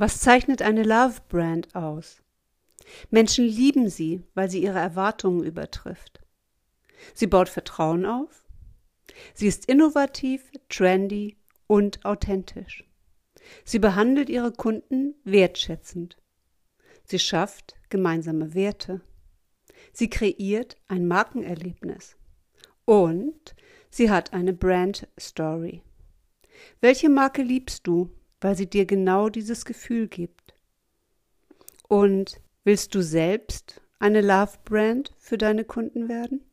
Was zeichnet eine Love Brand aus? Menschen lieben sie, weil sie ihre Erwartungen übertrifft. Sie baut Vertrauen auf. Sie ist innovativ, trendy und authentisch. Sie behandelt ihre Kunden wertschätzend. Sie schafft gemeinsame Werte. Sie kreiert ein Markenerlebnis. Und sie hat eine Brand Story. Welche Marke liebst du, weil sie dir genau dieses Gefühl gibt? Und willst du selbst eine Love Brand für deine Kunden werden?